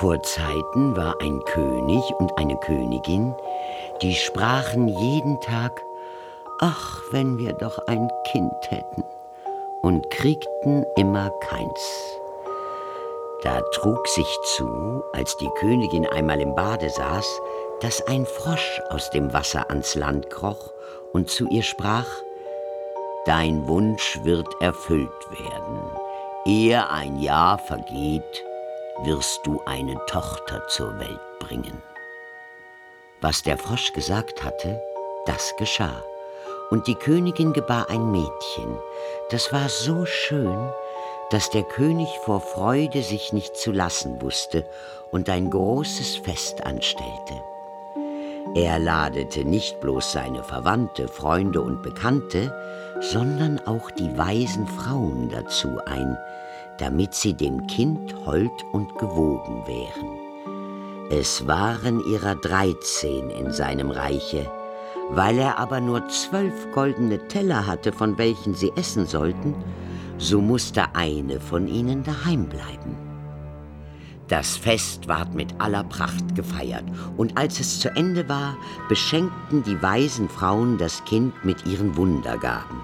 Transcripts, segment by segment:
Vor Zeiten war ein König und eine Königin, die sprachen jeden Tag, ach, wenn wir doch ein Kind hätten, und kriegten immer keins. Da trug sich zu, als die Königin einmal im Bade saß, dass ein Frosch aus dem Wasser ans Land kroch und zu ihr sprach, Dein Wunsch wird erfüllt werden. Ehe ein Jahr vergeht, wirst du eine Tochter zur Welt bringen. Was der Frosch gesagt hatte, das geschah. Und die Königin gebar ein Mädchen, das war so schön, dass der König vor Freude sich nicht zu lassen wusste und ein großes Fest anstellte. Er ladete nicht bloß seine Verwandte, Freunde und Bekannte, sondern auch die weisen Frauen dazu ein, damit sie dem Kind hold und gewogen wären. Es waren ihrer dreizehn in seinem Reiche, weil er aber nur zwölf goldene Teller hatte, von welchen sie essen sollten, so musste eine von ihnen daheim bleiben. Das Fest ward mit aller Pracht gefeiert, und als es zu Ende war, beschenkten die weisen Frauen das Kind mit ihren Wundergaben.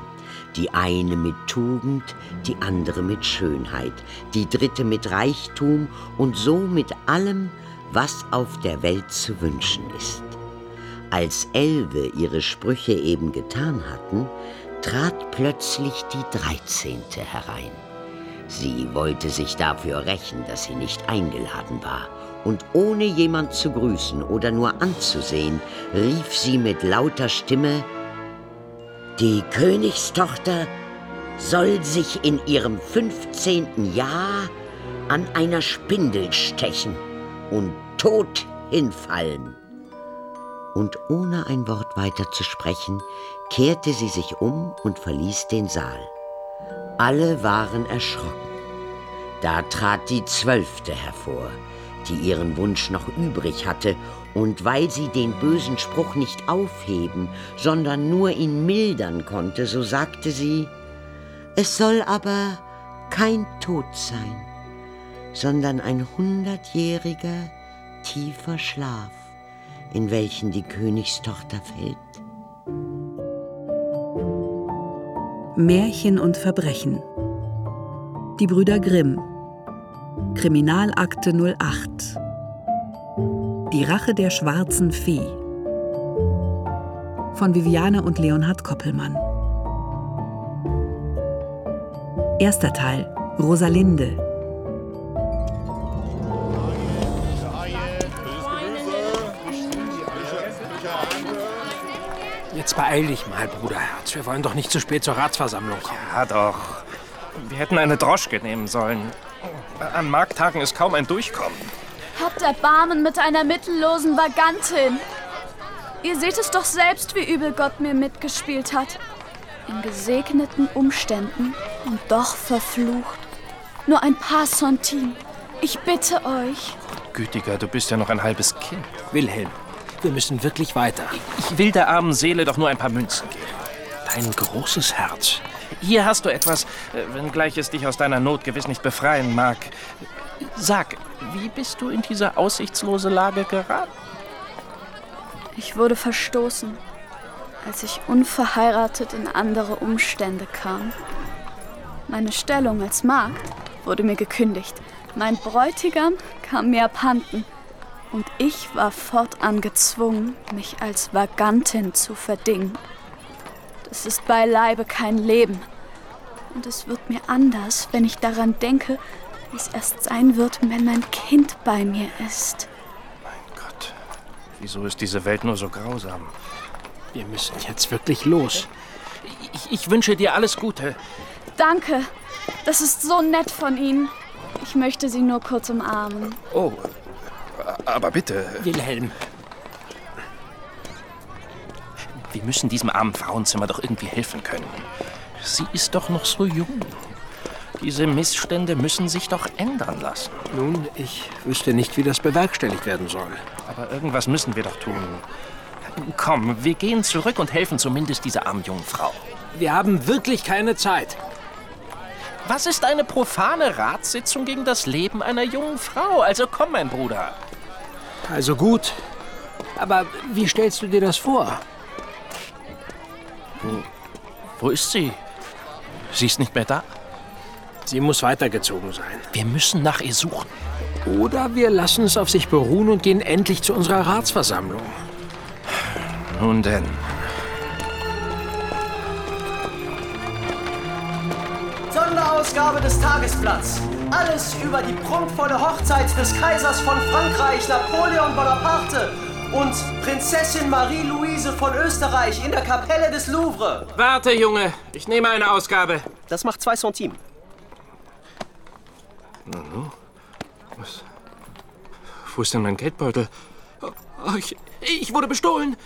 Die eine mit Tugend, die andere mit Schönheit, die dritte mit Reichtum und so mit allem, was auf der Welt zu wünschen ist. Als Elve ihre Sprüche eben getan hatten, trat plötzlich die Dreizehnte herein. Sie wollte sich dafür rächen, dass sie nicht eingeladen war, und ohne jemand zu grüßen oder nur anzusehen, rief sie mit lauter Stimme Die Königstochter soll sich in ihrem fünfzehnten Jahr an einer Spindel stechen und tot hinfallen. Und ohne ein Wort weiter zu sprechen, kehrte sie sich um und verließ den Saal. Alle waren erschrocken. Da trat die Zwölfte hervor, die ihren Wunsch noch übrig hatte, und weil sie den bösen Spruch nicht aufheben, sondern nur ihn mildern konnte, so sagte sie, es soll aber kein Tod sein, sondern ein hundertjähriger, tiefer Schlaf, in welchen die Königstochter fällt. Märchen und Verbrechen. Die Brüder Grimm. Kriminalakte 08. Die Rache der schwarzen Fee. Von Viviane und Leonhard Koppelmann. Erster Teil. Rosalinde. Jetzt beeil dich mal, Bruderherz. Wir wollen doch nicht zu spät zur Ratsversammlung kommen. Ja, doch. Wir hätten eine Droschke nehmen sollen. An Markttagen ist kaum ein Durchkommen. Habt Erbarmen mit einer mittellosen Vagantin. Ihr seht es doch selbst, wie übel Gott mir mitgespielt hat. In gesegneten Umständen und doch verflucht. Nur ein paar Centime. Ich bitte euch. Gütiger, du bist ja noch ein halbes Kind. Wilhelm, wir müssen wirklich weiter. Ich will der armen Seele doch nur ein paar Münzen geben. Dein großes Herz. Hier hast du etwas, äh, wenngleich es dich aus deiner Not gewiss nicht befreien mag. Sag, wie bist du in diese aussichtslose Lage geraten? Ich wurde verstoßen, als ich unverheiratet in andere Umstände kam. Meine Stellung als Magd wurde mir gekündigt. Mein Bräutigam kam mir abhanden. Und ich war fortan gezwungen, mich als Vagantin zu verdingen. Das ist beileibe kein Leben. Und es wird mir anders, wenn ich daran denke, wie es erst sein wird, wenn mein Kind bei mir ist. Mein Gott, wieso ist diese Welt nur so grausam? Wir müssen jetzt wirklich los. Ich, ich wünsche dir alles Gute. Danke. Das ist so nett von Ihnen. Ich möchte Sie nur kurz umarmen. Oh, aber bitte. Wilhelm, Wir müssen diesem armen Frauenzimmer doch irgendwie helfen können. Sie ist doch noch so jung. Diese Missstände müssen sich doch ändern lassen. nun, ich wüsste nicht, wie das bewerkstelligt werden soll. Aber irgendwas müssen wir doch tun. Komm, wir gehen zurück und helfen zumindest dieser armen jungen Frau. Wir haben wirklich keine Zeit. Was ist eine profane Ratssitzung gegen das Leben einer jungen Frau? Also komm, mein Bruder. Also gut. Aber wie stellst du dir das vor? Wo ist sie? Sie ist nicht mehr da. Sie muss weitergezogen sein. Wir müssen nach ihr suchen. Oder wir lassen es auf sich beruhen und gehen endlich zu unserer Ratsversammlung. Nun denn. Sonderausgabe des Tagesblatts. Alles über die prunkvolle Hochzeit des Kaisers von Frankreich, Napoleon Bonaparte und Prinzessin Marie-Louise von Österreich in der Kapelle des Louvre. Warte, Junge. Ich nehme eine Ausgabe. Das macht zwei Centimes. Wo ist denn mein Geldbeutel? Oh, ich, ich wurde bestohlen.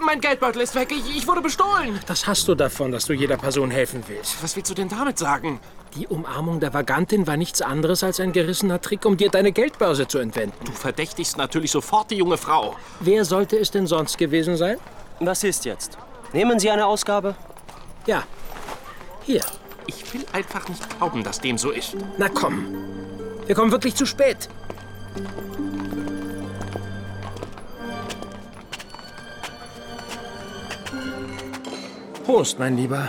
Mein Geldbeutel ist weg. Ich, ich wurde bestohlen. Das hast du davon, dass du jeder Person helfen willst. Was willst du denn damit sagen? Die Umarmung der Vagantin war nichts anderes als ein gerissener Trick, um dir deine Geldbörse zu entwenden. Du verdächtigst natürlich sofort die junge Frau. Wer sollte es denn sonst gewesen sein? Was ist jetzt? Nehmen Sie eine Ausgabe? Ja. Hier. Ich will einfach nicht glauben, dass dem so ist. Na komm. Wir kommen wirklich zu spät. Prost, mein Lieber.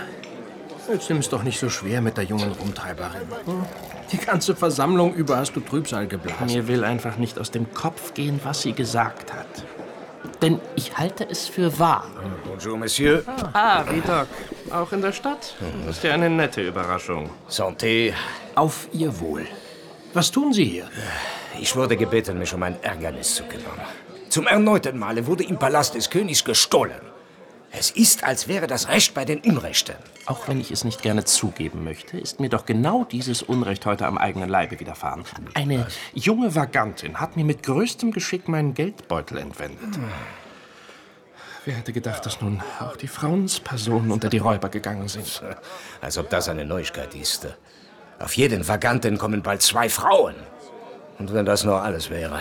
Jetzt nimm's doch nicht so schwer mit der jungen Rumtreiberin. hm? Die ganze Versammlung über hast du Trübsal geblasen. Mir will einfach nicht aus dem Kopf gehen, was sie gesagt hat. Denn ich halte es für wahr. Bonjour, Monsieur. Ah, wie Doc. Auch in der Stadt? Das ist ja eine nette Überraschung. Santé. Auf ihr Wohl. Was tun Sie hier? Ich wurde gebeten, mich um ein Ärgernis zu kümmern. Zum erneuten Male wurde im Palast des Königs gestohlen. Es ist, als wäre das Recht bei den Unrechten. Auch wenn ich es nicht gerne zugeben möchte, ist mir doch genau dieses Unrecht heute am eigenen Leibe widerfahren. Eine junge Vagantin hat mir mit größtem Geschick meinen Geldbeutel entwendet. Wer hätte gedacht, dass nun auch die Frauenspersonen unter die Räuber gegangen sind? Als ob das eine Neuigkeit ist. Auf jeden Vaganten kommen bald zwei Frauen. Und wenn das nur alles wäre.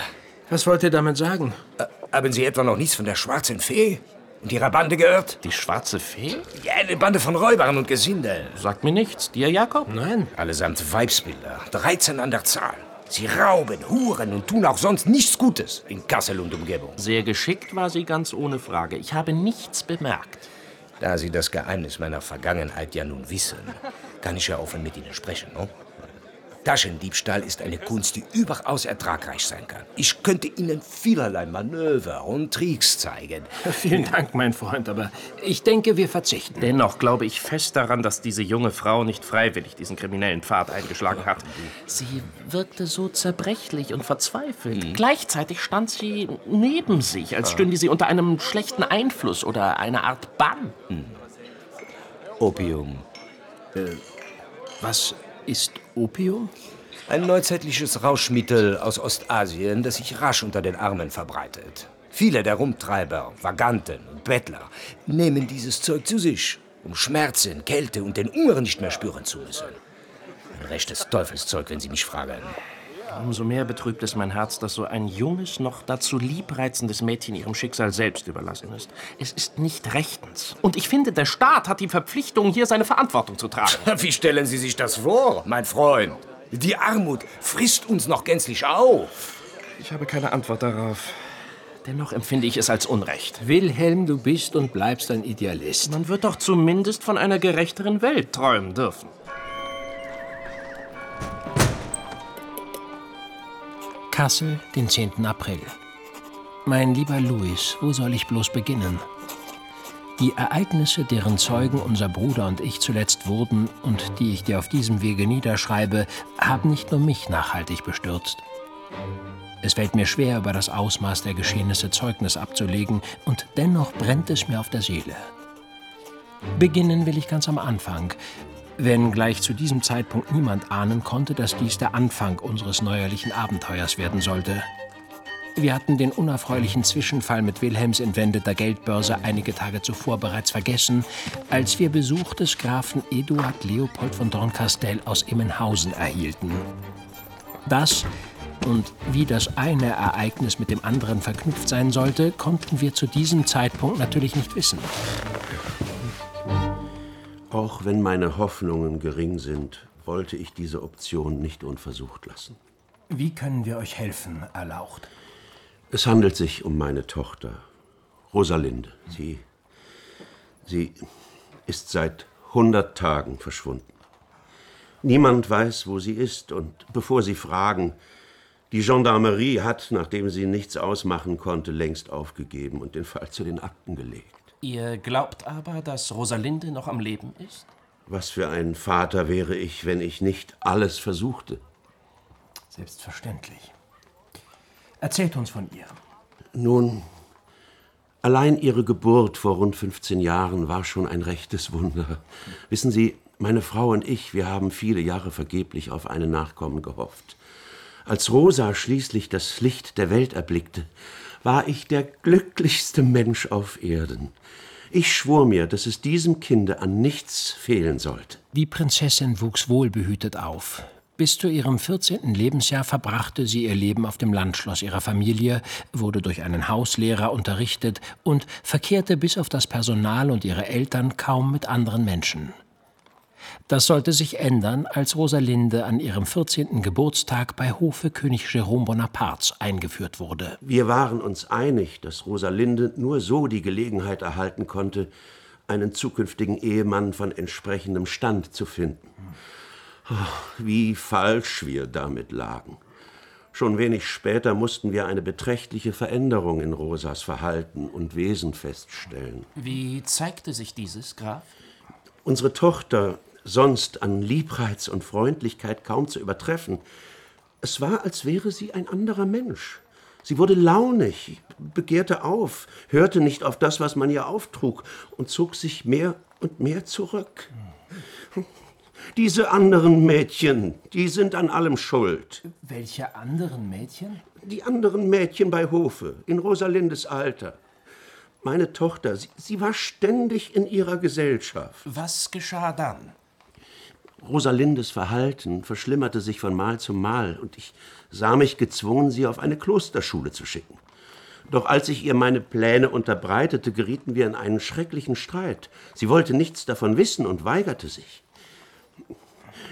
Was wollt ihr damit sagen? Äh, haben Sie etwa noch nichts von der schwarzen Fee und ihrer Bande gehört? Die schwarze Fee? Ja, eine Bande von Räubern und Gesindeln. Sagt mir nichts. Dir, Jakob? Nein. Allesamt Weibsbilder, 13 an der Zahl. Sie rauben, huren und tun auch sonst nichts Gutes in Kassel und Umgebung. Sehr geschickt war sie ganz ohne Frage. Ich habe nichts bemerkt. Da Sie das Geheimnis meiner Vergangenheit ja nun wissen, kann ich ja offen mit Ihnen sprechen, no? Taschendiebstahl ist eine Kunst, die überaus ertragreich sein kann. Ich könnte Ihnen vielerlei Manöver und Tricks zeigen. Vielen Dank, mein Freund, aber ich denke, wir verzichten. Dennoch glaube ich fest daran, dass diese junge Frau nicht freiwillig diesen kriminellen Pfad eingeschlagen hat. Sie wirkte so zerbrechlich und verzweifelt. Gleichzeitig stand sie neben sich, als stünde sie unter einem schlechten Einfluss oder einer Art Bann. Opium. Was ist Opium? Ein neuzeitliches Rauschmittel aus Ostasien, das sich rasch unter den Armen verbreitet. Viele der Rumtreiber, Vaganten und Bettler nehmen dieses Zeug zu sich, um Schmerzen, Kälte und den Hunger nicht mehr spüren zu müssen. Ein rechtes Teufelszeug, wenn Sie mich fragen. Umso mehr betrübt es mein Herz, dass so ein junges, noch dazu liebreizendes Mädchen ihrem Schicksal selbst überlassen ist. Es ist nicht rechtens. Und ich finde, der Staat hat die Verpflichtung, hier seine Verantwortung zu tragen. Wie stellen Sie sich das vor, mein Freund? Die Armut frisst uns noch gänzlich auf. Ich habe keine Antwort darauf. Dennoch empfinde ich es als Unrecht. Wilhelm, du bist und bleibst ein Idealist. Man wird doch zumindest von einer gerechteren Welt träumen dürfen. Kassel, den 10. April. Mein lieber Louis, wo soll ich bloß beginnen? Die Ereignisse, deren Zeugen unser Bruder und ich zuletzt wurden und die ich dir auf diesem Wege niederschreibe, haben nicht nur mich nachhaltig bestürzt. Es fällt mir schwer, über das Ausmaß der Geschehnisse Zeugnis abzulegen, und dennoch brennt es mir auf der Seele. Beginnen will ich ganz am Anfang, wenn gleich zu diesem Zeitpunkt niemand ahnen konnte, dass dies der Anfang unseres neuerlichen Abenteuers werden sollte. Wir hatten den unerfreulichen Zwischenfall mit Wilhelms entwendeter Geldbörse einige Tage zuvor bereits vergessen, als wir Besuch des Grafen Eduard Leopold von Dorncastel aus Immenhausen erhielten. Das und wie das eine Ereignis mit dem anderen verknüpft sein sollte, konnten wir zu diesem Zeitpunkt natürlich nicht wissen. Auch wenn meine Hoffnungen gering sind, wollte ich diese Option nicht unversucht lassen. Wie können wir euch helfen, Erlaucht? Es handelt sich um meine Tochter, Rosalinde. Sie, sie ist seit 100 Tagen verschwunden. Niemand weiß, wo sie ist, und bevor Sie fragen, die Gendarmerie hat, nachdem sie nichts ausmachen konnte, längst aufgegeben und den Fall zu den Akten gelegt. Ihr glaubt aber, dass Rosalinde noch am Leben ist? Was für ein Vater wäre ich, wenn ich nicht alles versuchte? Selbstverständlich. Erzählt uns von ihr. Nun, allein ihre Geburt vor rund 15 Jahren war schon ein rechtes Wunder. Wissen Sie, meine Frau und ich, wir haben viele Jahre vergeblich auf eine Nachkommen gehofft. Als Rosa schließlich das Licht der Welt erblickte, war ich der glücklichste Mensch auf Erden. Ich schwor mir, dass es diesem Kinde an nichts fehlen sollte. Die Prinzessin wuchs wohlbehütet auf. Bis zu ihrem 14. Lebensjahr verbrachte sie ihr Leben auf dem Landschloss ihrer Familie, wurde durch einen Hauslehrer unterrichtet und verkehrte bis auf das Personal und ihre Eltern kaum mit anderen Menschen. Das sollte sich ändern, als Rosalinde an ihrem 14. Geburtstag bei Hofe König Jérôme Bonapartes eingeführt wurde. Wir waren uns einig, dass Rosalinde nur so die Gelegenheit erhalten konnte, einen zukünftigen Ehemann von entsprechendem Stand zu finden. Oh, wie falsch wir damit lagen. Schon wenig später mussten wir eine beträchtliche Veränderung in Rosas Verhalten und Wesen feststellen. Wie zeigte sich dieses, Graf? Unsere Tochter sonst an Liebreiz und Freundlichkeit kaum zu übertreffen. Es war, als wäre sie ein anderer Mensch. Sie wurde launig, begehrte auf, hörte nicht auf das, was man ihr auftrug, und zog sich mehr und mehr zurück. Diese anderen Mädchen, die sind an allem schuld. Welche anderen Mädchen? Die anderen Mädchen bei Hofe, in Rosalindes Alter. Meine Tochter, sie, sie war ständig in ihrer Gesellschaft. Was geschah dann? Rosalindes Verhalten verschlimmerte sich von Mal zu Mal, und ich sah mich gezwungen, sie auf eine Klosterschule zu schicken. Doch als ich ihr meine Pläne unterbreitete, gerieten wir in einen schrecklichen Streit. Sie wollte nichts davon wissen und weigerte sich.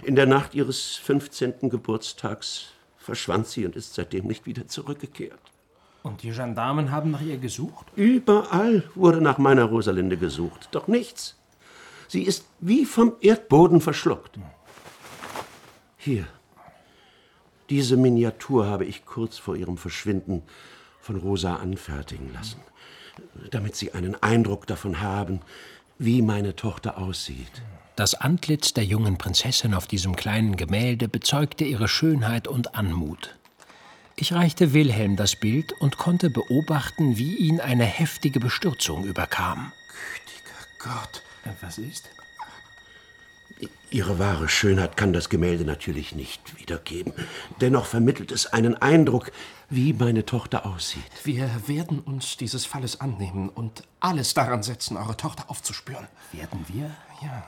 In der Nacht ihres 15. Geburtstags verschwand sie und ist seitdem nicht wieder zurückgekehrt. Und die Gendarmen haben nach ihr gesucht? Überall wurde nach meiner Rosalinde gesucht, doch nichts. Sie ist wie vom Erdboden verschluckt. Hier. Diese Miniatur habe ich kurz vor ihrem Verschwinden von Rosa anfertigen lassen, damit Sie einen Eindruck davon haben, wie meine Tochter aussieht. Das Antlitz der jungen Prinzessin auf diesem kleinen Gemälde bezeugte ihre Schönheit und Anmut. Ich reichte Wilhelm das Bild und konnte beobachten, wie ihn eine heftige Bestürzung überkam. Gütiger Gott, was ist? Ihre wahre Schönheit kann das Gemälde natürlich nicht wiedergeben. Dennoch vermittelt es einen Eindruck, wie meine Tochter aussieht. Wir werden uns dieses Falles annehmen und alles daran setzen, eure Tochter aufzuspüren. Werden wir? Ja.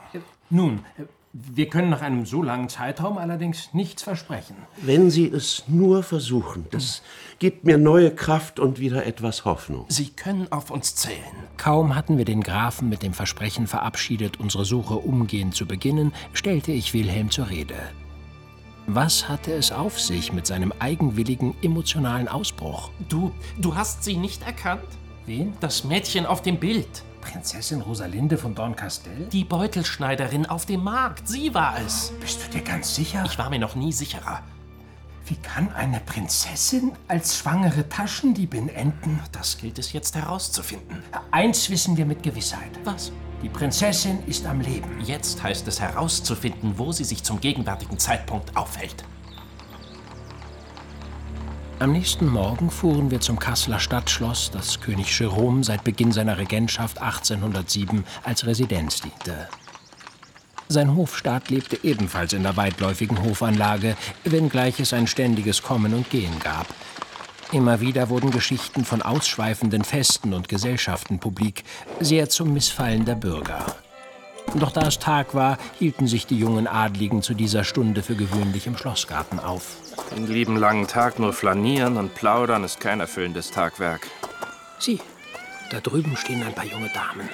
Nun, wir können nach einem so langen Zeitraum allerdings nichts versprechen. Wenn Sie es nur versuchen, das gibt mir neue Kraft und wieder etwas Hoffnung. Sie können auf uns zählen. Kaum hatten wir den Grafen mit dem Versprechen verabschiedet, unsere Suche umgehend zu beginnen, stellte ich Wilhelm zur Rede. Was hatte es auf sich mit seinem eigenwilligen, emotionalen Ausbruch? Du, du hast sie nicht erkannt? Wen? Das Mädchen auf dem Bild. Prinzessin Rosalinde von Dorncastel? Die Beutelschneiderin auf dem Markt, sie war es. Bist du dir ganz sicher? Ich war mir noch nie sicherer. Wie kann eine Prinzessin als schwangere Taschendiebin enden? Das gilt es jetzt herauszufinden. Eins wissen wir mit Gewissheit. Was? Die Prinzessin ist am Leben. Jetzt heißt es herauszufinden, wo sie sich zum gegenwärtigen Zeitpunkt aufhält. Am nächsten Morgen fuhren wir zum Kasseler Stadtschloss, das König Jérôme seit Beginn seiner Regentschaft 1807 als Residenz diente. Sein Hofstaat lebte ebenfalls in der weitläufigen Hofanlage, wenngleich es ein ständiges Kommen und Gehen gab. Immer wieder wurden Geschichten von ausschweifenden Festen und Gesellschaften publik, sehr zum Missfallen der Bürger. Doch da es Tag war, hielten sich die jungen Adligen zu dieser Stunde für gewöhnlich im Schlossgarten auf. Den lieben langen Tag nur flanieren und plaudern ist kein erfüllendes Tagwerk. Sieh, da drüben stehen ein paar junge Damen.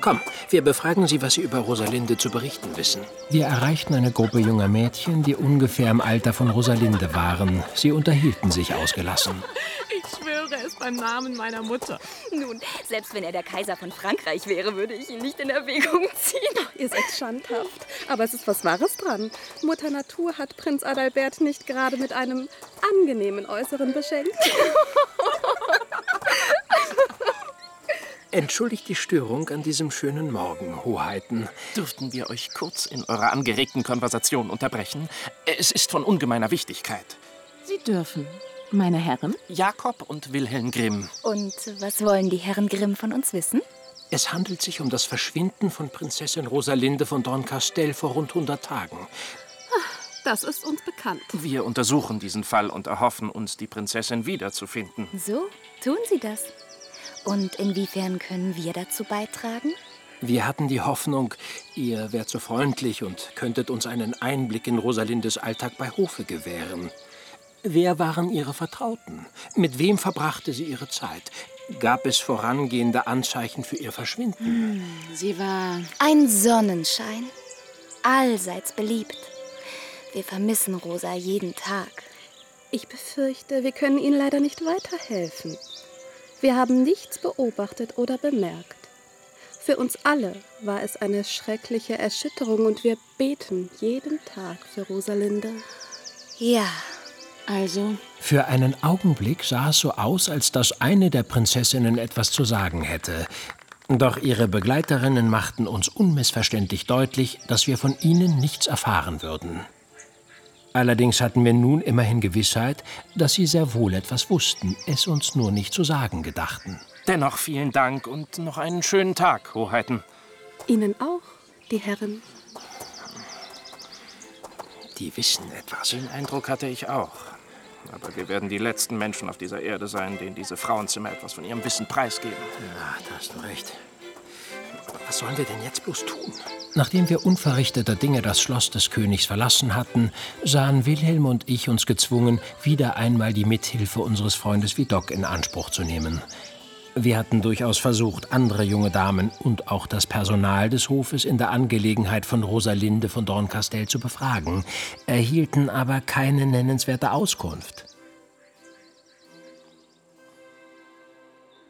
Komm, wir befragen Sie, was Sie über Rosalinde zu berichten wissen. Wir erreichten eine Gruppe junger Mädchen, die ungefähr im Alter von Rosalinde waren. Sie unterhielten sich ausgelassen. Ich schwöre es beim Namen meiner Mutter. Nun, selbst wenn er der Kaiser von Frankreich wäre, würde ich ihn nicht in Erwägung ziehen. Ihr seid schandhaft. Aber es ist was Wahres dran. Mutter Natur hat Prinz Adalbert nicht gerade mit einem angenehmen Äußeren beschenkt. Entschuldigt die Störung an diesem schönen Morgen, Hoheiten. Dürften wir euch kurz in eurer angeregten Konversation unterbrechen? Es ist von ungemeiner Wichtigkeit. Sie dürfen. Meine Herren? Jakob und Wilhelm Grimm. Und was wollen die Herren Grimm von uns wissen? Es handelt sich um das Verschwinden von Prinzessin Rosalinde von Dorncastel vor rund 100 Tagen. Das ist uns bekannt. Wir untersuchen diesen Fall und erhoffen uns, die Prinzessin wiederzufinden. So, tun Sie das. Und inwiefern können wir dazu beitragen? Wir hatten die Hoffnung, ihr wärt so freundlich und könntet uns einen Einblick in Rosalindes Alltag bei Hofe gewähren. Wer waren ihre Vertrauten? Mit wem verbrachte sie ihre Zeit? Gab es vorangehende Anzeichen für ihr Verschwinden? Hm, sie war ein Sonnenschein, allseits beliebt. Wir vermissen Rosa jeden Tag. Ich befürchte, wir können Ihnen leider nicht weiterhelfen. Wir haben nichts beobachtet oder bemerkt. Für uns alle war es eine schreckliche Erschütterung und wir beten jeden Tag für Rosalinde. Ja, also. Für einen Augenblick sah es so aus, als dass eine der Prinzessinnen etwas zu sagen hätte. Doch ihre Begleiterinnen machten uns unmissverständlich deutlich, dass wir von ihnen nichts erfahren würden. Allerdings hatten wir nun immerhin Gewissheit, dass sie sehr wohl etwas wussten, es uns nur nicht zu sagen gedachten. Dennoch vielen Dank und noch einen schönen Tag, Hoheiten. Ihnen auch, die Herren. Die wissen etwas. Den Eindruck hatte ich auch. Aber wir werden die letzten Menschen auf dieser Erde sein, denen diese Frauenzimmer etwas von ihrem Wissen preisgeben. Ja, da hast du recht. Was sollen wir denn jetzt bloß tun? Nachdem wir unverrichteter Dinge das Schloss des Königs verlassen hatten, sahen Wilhelm und ich uns gezwungen, wieder einmal die Mithilfe unseres Freundes Vidocq in Anspruch zu nehmen. Wir hatten durchaus versucht, andere junge Damen und auch das Personal des Hofes in der Angelegenheit von Rosalinde von Dorncastel zu befragen, erhielten aber keine nennenswerte Auskunft.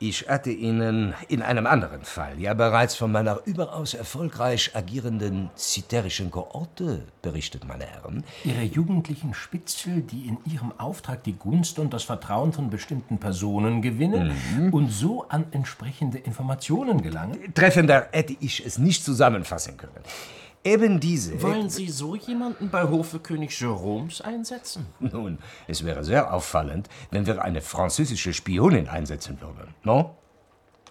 Ich hatte Ihnen in einem anderen Fall ja bereits von meiner überaus erfolgreich agierenden ziterischen Kohorte berichtet, meine Herren. Ihre jugendlichen Spitzel, die in ihrem Auftrag die Gunst und das Vertrauen von bestimmten Personen gewinnen mhm. und so an entsprechende Informationen gelangen? Treffender hätte ich es nicht zusammenfassen können. Eben diese. Wollen Sie so jemanden bei Hofe König Jérômes einsetzen? Nun, es wäre sehr auffallend, wenn wir eine französische Spionin einsetzen würden. No?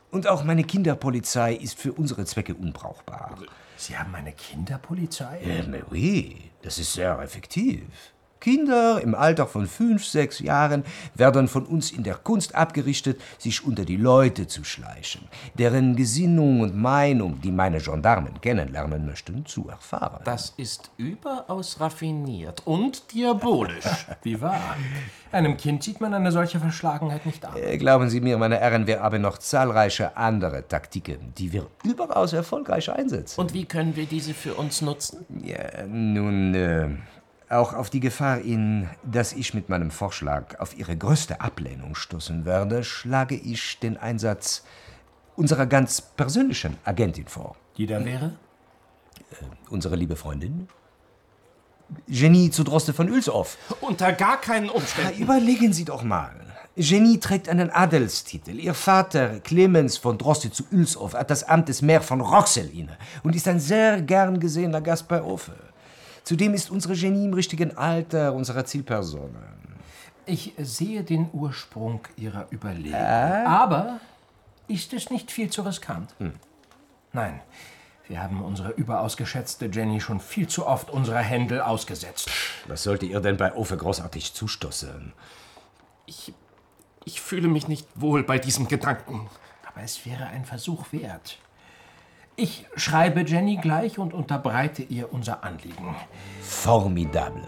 Und auch meine Kinderpolizei ist für unsere Zwecke unbrauchbar. Sie haben eine Kinderpolizei? Ja, mais oui, das ist sehr effektiv. Kinder im Alter von fünf, sechs Jahren werden von uns in der Kunst abgerichtet, sich unter die Leute zu schleichen, deren Gesinnung und Meinung, die meine Gendarmen kennenlernen möchten, zu erfahren. Das ist überaus raffiniert und diabolisch. Wie wahr? Einem Kind sieht man eine solche Verschlagenheit nicht an. Äh, glauben Sie mir, meine Herren, wir haben noch zahlreiche andere Taktiken, die wir überaus erfolgreich einsetzen. Und wie können wir diese für uns nutzen? Ja, nun, äh, auch auf die Gefahr hin, dass ich mit meinem Vorschlag auf Ihre größte Ablehnung stoßen werde, schlage ich den Einsatz unserer ganz persönlichen Agentin vor. Die da wäre? Äh, unsere liebe Freundin? Genie zu Droste von Ulshoff. Unter gar keinen Umständen. Ja, überlegen Sie doch mal. Genie trägt einen Adelstitel. Ihr Vater, Clemens von Droste zu Ulshoff, hat das Amt des Maire von Roxel inne und ist ein sehr gern gesehener Gast bei Ofe. Zudem ist unsere Genie im richtigen Alter unserer Zielperson. Ich sehe den Ursprung Ihrer Überlegung. Äh? Aber ist es nicht viel zu riskant? Hm. Nein, wir haben unsere überaus geschätzte Jenny schon viel zu oft unserer Händel ausgesetzt. Was sollte ihr denn bei Ofe großartig zustoßen? Ich, ich fühle mich nicht wohl bei diesem Gedanken. Aber es wäre ein Versuch wert. Ich schreibe Jenny gleich und unterbreite ihr unser Anliegen. Formidable.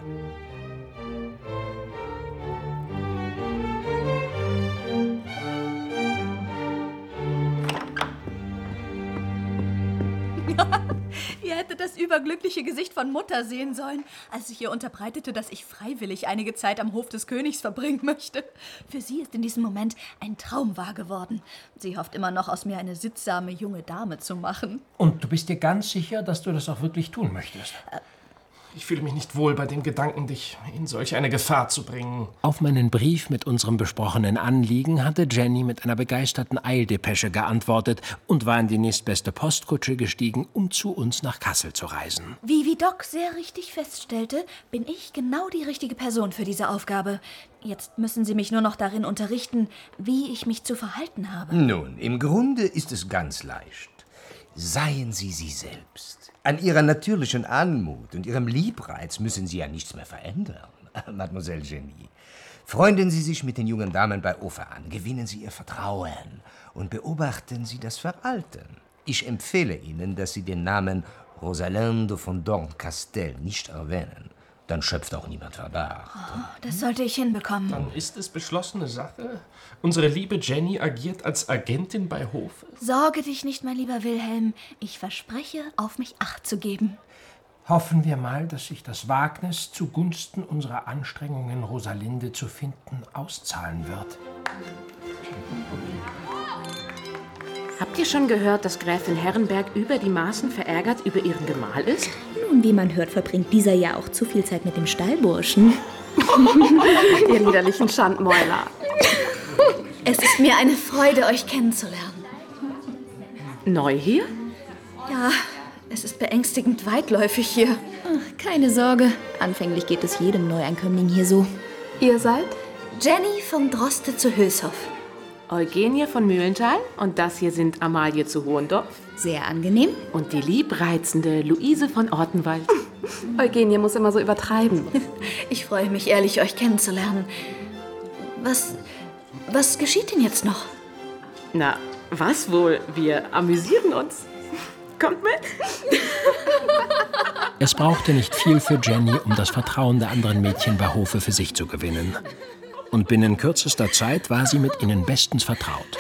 das überglückliche Gesicht von Mutter sehen sollen, als ich ihr unterbreitete, dass ich freiwillig einige Zeit am Hof des Königs verbringen möchte. Für sie ist in diesem Moment ein Traum wahr geworden. Sie hofft immer noch, aus mir eine sittsame junge Dame zu machen. Und du bist dir ganz sicher, dass du das auch wirklich tun möchtest? Äh, ich fühle mich nicht wohl bei dem Gedanken, dich in solch eine Gefahr zu bringen. Auf meinen Brief mit unserem besprochenen Anliegen hatte Jenny mit einer begeisterten Eildepesche geantwortet und war in die nächstbeste Postkutsche gestiegen, um zu uns nach Kassel zu reisen. Wie wie Doc sehr richtig feststellte, bin ich genau die richtige Person für diese Aufgabe. Jetzt müssen Sie mich nur noch darin unterrichten, wie ich mich zu verhalten habe. Nun, im Grunde ist es ganz leicht. Seien Sie sie selbst. An Ihrer natürlichen Anmut und Ihrem Liebreiz müssen Sie ja nichts mehr verändern, Mademoiselle Genie. Freunden Sie sich mit den jungen Damen bei Ufer an, gewinnen Sie ihr Vertrauen und beobachten Sie das Verhalten. Ich empfehle Ihnen, dass Sie den Namen Rosalinde von Dorncastel nicht erwähnen dann schöpft auch niemand Verdacht. Oh, das sollte ich hinbekommen. Dann ist es beschlossene Sache. Unsere liebe Jenny agiert als Agentin bei Hofe. Sorge dich nicht, mein lieber Wilhelm. Ich verspreche, auf mich Acht zu geben. Hoffen wir mal, dass sich das Wagnis zugunsten unserer Anstrengungen, Rosalinde zu finden, auszahlen wird. Habt ihr schon gehört, dass Gräfin Herrenberg über die Maßen verärgert über ihren Gemahl ist? Nun, wie man hört, verbringt dieser ja auch zu viel Zeit mit dem Stallburschen. ihr liederlichen Schandmäuler. Es ist mir eine Freude, euch kennenzulernen. Neu hier? Ja, es ist beängstigend weitläufig hier. Ach, keine Sorge. Anfänglich geht es jedem Neuankömmling hier so. Ihr seid? Jenny vom Droste zu Hülshoff. Eugenie von Mühlenthal und das hier sind Amalie zu Hohendorf. Sehr angenehm. Und die liebreizende Luise von Ortenwald. Eugenie muss immer so übertreiben. Ich freue mich ehrlich, euch kennenzulernen. Was, was geschieht denn jetzt noch? Na, was wohl? Wir amüsieren uns. Kommt mit. Es brauchte nicht viel für Jenny, um das Vertrauen der anderen Mädchen bei Hofe für sich zu gewinnen und binnen kürzester Zeit war sie mit ihnen bestens vertraut.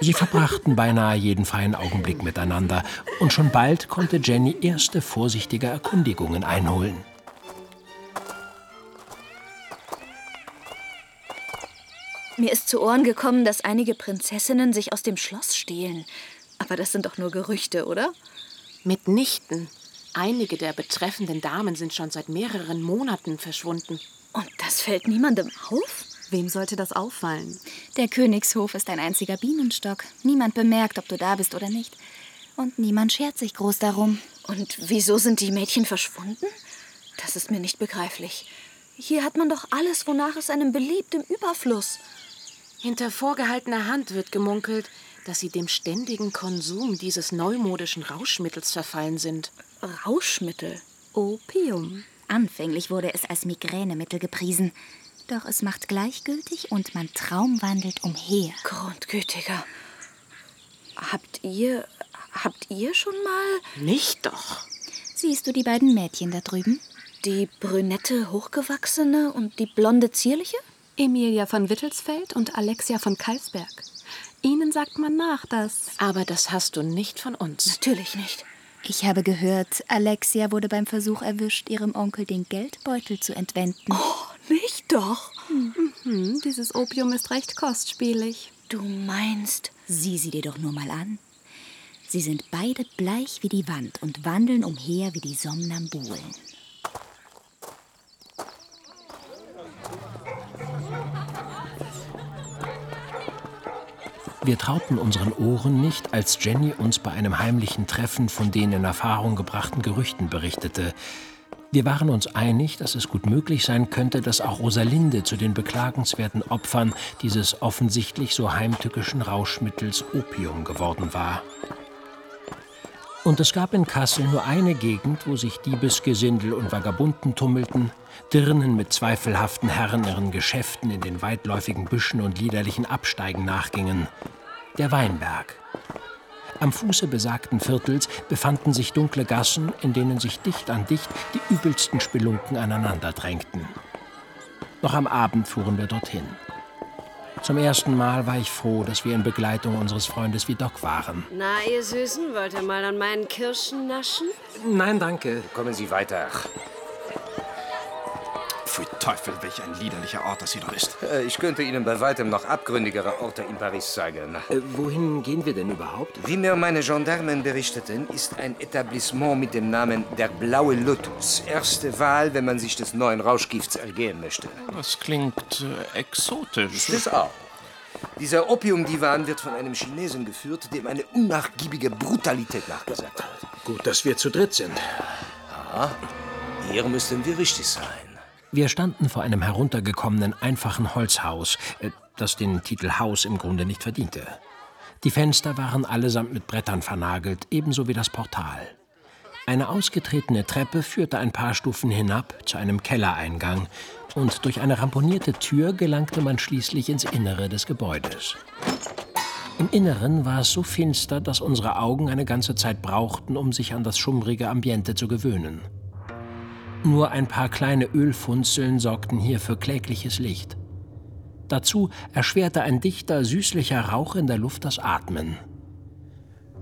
Sie verbrachten beinahe jeden freien Augenblick miteinander und schon bald konnte Jenny erste vorsichtige Erkundigungen einholen. Mir ist zu Ohren gekommen, dass einige Prinzessinnen sich aus dem Schloss stehlen. Aber das sind doch nur Gerüchte, oder? Mitnichten. Einige der betreffenden Damen sind schon seit mehreren Monaten verschwunden. Und das fällt niemandem auf? Wem sollte das auffallen? Der Königshof ist ein einziger Bienenstock. Niemand bemerkt, ob du da bist oder nicht. Und niemand schert sich groß darum. Und wieso sind die Mädchen verschwunden? Das ist mir nicht begreiflich. Hier hat man doch alles, wonach es einem beliebt, im Überfluss. Hinter vorgehaltener Hand wird gemunkelt, dass sie dem ständigen Konsum dieses neumodischen Rauschmittels verfallen sind. Rauschmittel? Opium. Anfänglich wurde es als Migränemittel gepriesen. Doch es macht gleichgültig und man traumwandelt umher. Grundgütiger. Habt ihr. Habt ihr schon mal. Nicht doch. Siehst du die beiden Mädchen da drüben? Die brünette Hochgewachsene und die blonde Zierliche? Emilia von Wittelsfeld und Alexia von Kalsberg. Ihnen sagt man nach, dass. Aber das hast du nicht von uns. Natürlich nicht. Ich habe gehört, Alexia wurde beim Versuch erwischt, ihrem Onkel den Geldbeutel zu entwenden. Oh, doch. Mhm, dieses Opium ist recht kostspielig. Du meinst. Sieh sie dir doch nur mal an. Sie sind beide bleich wie die Wand und wandeln umher wie die Somnambulen. Wir trauten unseren Ohren nicht, als Jenny uns bei einem heimlichen Treffen von den in Erfahrung gebrachten Gerüchten berichtete. Wir waren uns einig, dass es gut möglich sein könnte, dass auch Rosalinde zu den beklagenswerten Opfern dieses offensichtlich so heimtückischen Rauschmittels Opium geworden war. Und es gab in Kassel nur eine Gegend, wo sich Diebesgesindel und Vagabunden tummelten, Dirnen mit zweifelhaften Herren ihren Geschäften in den weitläufigen Büschen und liederlichen Absteigen nachgingen der Weinberg. Am Fuße besagten Viertels befanden sich dunkle Gassen, in denen sich dicht an dicht die übelsten Spelunken aneinander drängten. Noch am Abend fuhren wir dorthin. Zum ersten Mal war ich froh, dass wir in Begleitung unseres Freundes Vidocq waren. Na, ihr Süßen, wollt ihr mal an meinen Kirschen naschen? Nein, danke. Kommen Sie weiter. Pfui Teufel, welch ein liederlicher Ort das hier doch ist. Äh, Ich könnte Ihnen bei weitem noch abgründigere Orte in Paris zeigen. Äh, wohin gehen wir denn überhaupt? Wie mir meine Gendarmen berichteten, ist ein Etablissement mit dem Namen Der Blaue Lotus erste Wahl, wenn man sich des neuen Rauschgifts ergehen möchte. Das klingt äh, exotisch. Ist es auch. Dieser Opiumdivan wird von einem Chinesen geführt, dem eine unnachgiebige Brutalität nachgesagt wird. Gut, dass wir zu dritt sind. Ja, hier müssten wir richtig sein. Wir standen vor einem heruntergekommenen, einfachen Holzhaus, äh, das den Titel Haus im Grunde nicht verdiente. Die Fenster waren allesamt mit Brettern vernagelt, ebenso wie das Portal. Eine ausgetretene Treppe führte ein paar Stufen hinab zu einem Kellereingang, und durch eine ramponierte Tür gelangte man schließlich ins Innere des Gebäudes. Im Inneren war es so finster, dass unsere Augen eine ganze Zeit brauchten, um sich an das schummrige Ambiente zu gewöhnen. Nur ein paar kleine Ölfunzeln sorgten hier für klägliches Licht. Dazu erschwerte ein dichter, süßlicher Rauch in der Luft das Atmen.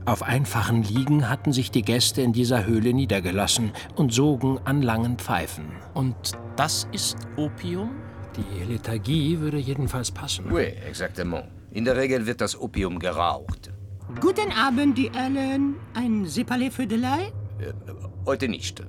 Auf einfachen Liegen hatten sich die Gäste in dieser Höhle niedergelassen und sogen an langen Pfeifen. Und das ist Opium? Die Lethargie würde jedenfalls passen. Oui, exactement. In der Regel wird das Opium geraucht. Guten Abend, die Ellen. Ein Sepalet für Delay? Äh, heute nicht.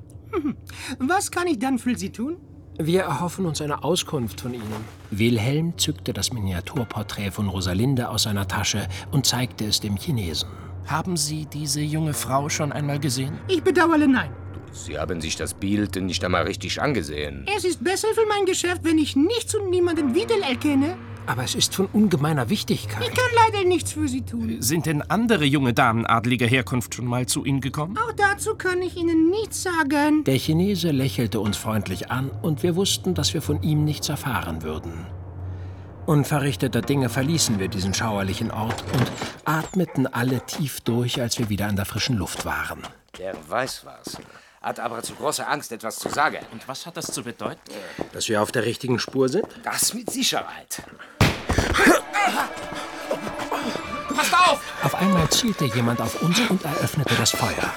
Mhm. Was kann ich dann für Sie tun? Wir erhoffen uns eine Auskunft von Ihnen. Wilhelm zückte das Miniaturporträt von Rosalinde aus seiner Tasche und zeigte es dem Chinesen. Haben Sie diese junge Frau schon einmal gesehen? Ich bedauere, nein. Sie haben sich das Bild nicht einmal richtig angesehen. Es ist besser für mein Geschäft, wenn ich nichts und niemanden Widel erkenne. Aber es ist von ungemeiner Wichtigkeit. Ich kann leider nichts für Sie tun. Sind denn andere junge Damen adliger Herkunft schon mal zu Ihnen gekommen? Auch dazu kann ich Ihnen nichts sagen. Der Chinese lächelte uns freundlich an und wir wussten, dass wir von ihm nichts erfahren würden. Unverrichteter Dinge verließen wir diesen schauerlichen Ort und atmeten alle tief durch, als wir wieder an der frischen Luft waren. Der weiß was, hat aber zu große Angst, etwas zu sagen. Und was hat das zu bedeuten? Dass wir auf der richtigen Spur sind? Das mit Sicherheit. Passt auf! Auf einmal zielte jemand auf uns und eröffnete das Feuer.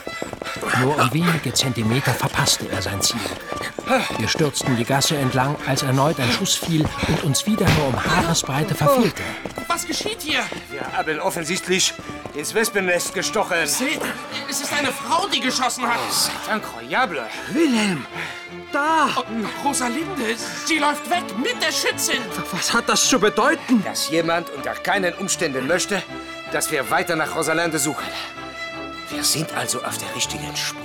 Nur um wenige Zentimeter verpasste er sein Ziel. Wir stürzten die Gasse entlang, als erneut ein Schuss fiel und uns wieder nur um Haaresbreite verfehlte. Was geschieht hier? Wir haben offensichtlich ins Wespennest gestochen. Seht, es ist eine Frau, die geschossen hat. C'est incroyable. Wilhelm! Da! Oh, Rosalinde, sie läuft weg mit der Schützin. Was hat das zu bedeuten? Dass jemand unter keinen Umständen möchte, dass wir weiter nach Rosalinde suchen. Wir sind also auf der richtigen Spur.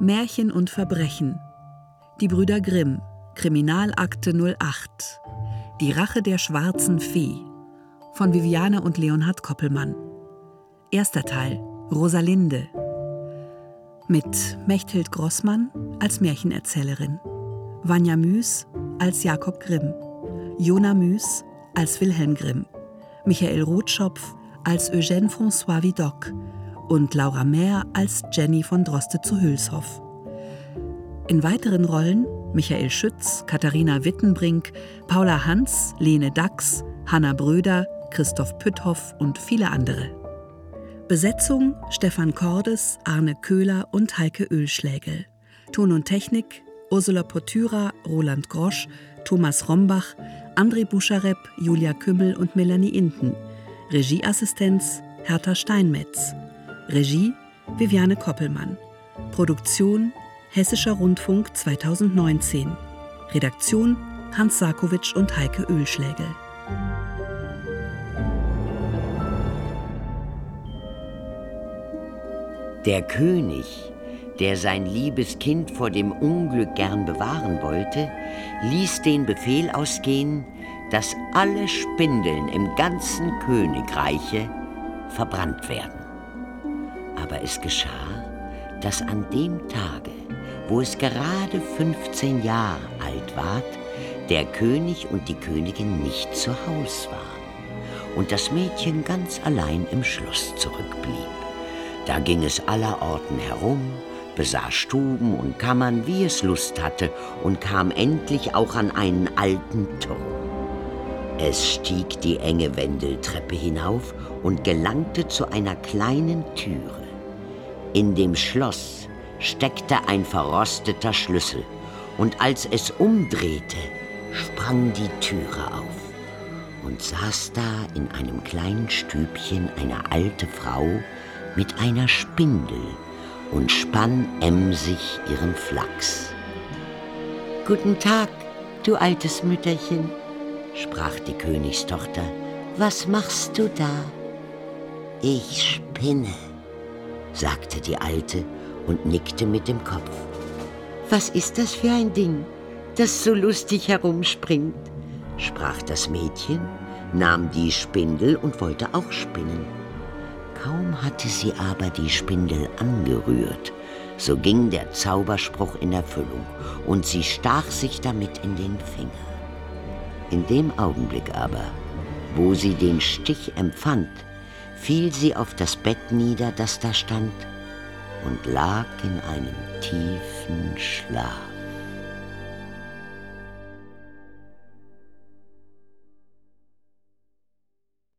Märchen und Verbrechen. Die Brüder Grimm. Kriminalakte 08. Die Rache der schwarzen Fee. Von Viviane und Leonhard Koppelmann. Erster Teil. Rosalinde. Mit Mechthild Grossmann als Märchenerzählerin. Vanja Müß als Jakob Grimm. Jona Müß als Wilhelm Grimm. Michael Rotschopf als Eugène François Vidocq und Laura Mehr als Jenny von Droste zu Hülshoff. In weiteren Rollen Michael Schütz, Katharina Wittenbrink, Paula Hans, Lene Dax, Hanna Bröder, Christoph Pütthoff und viele andere. Besetzung Stefan Cordes, Arne Köhler und Heike Ölschlägel. Ton und Technik Ursula Potyra, Roland Grosch, Thomas Rombach, André Buscharep, Julia Kümmel und Melanie Inten. Regieassistenz Hertha Steinmetz. Regie Viviane Koppelmann. Produktion Hessischer Rundfunk 2019. Redaktion Hans Sarkowitsch und Heike Ölschlägel. Der König, der sein liebes Kind vor dem Unglück gern bewahren wollte, ließ den Befehl ausgehen, dass alle Spindeln im ganzen Königreiche verbrannt werden. Aber es geschah, dass an dem Tage, wo es gerade 15 Jahre alt ward, der König und die Königin nicht zu Haus waren und das Mädchen ganz allein im Schloss zurückblieb. Da ging es allerorten herum, besah Stuben und Kammern, wie es Lust hatte, und kam endlich auch an einen alten Turm. Es stieg die enge Wendeltreppe hinauf und gelangte zu einer kleinen Türe. In dem Schloss steckte ein verrosteter Schlüssel, und als es umdrehte, sprang die Türe auf und saß da in einem kleinen Stübchen eine alte Frau mit einer Spindel und spann emsig ihren Flachs. Guten Tag, du altes Mütterchen, sprach die Königstochter. Was machst du da? Ich spinne, sagte die Alte und nickte mit dem Kopf. Was ist das für ein Ding, das so lustig herumspringt? sprach das Mädchen, nahm die Spindel und wollte auch spinnen. Kaum hatte sie aber die Spindel angerührt, so ging der Zauberspruch in Erfüllung und sie stach sich damit in den Finger. In dem Augenblick aber, wo sie den Stich empfand, fiel sie auf das Bett nieder, das da stand, und lag in einem tiefen Schlaf.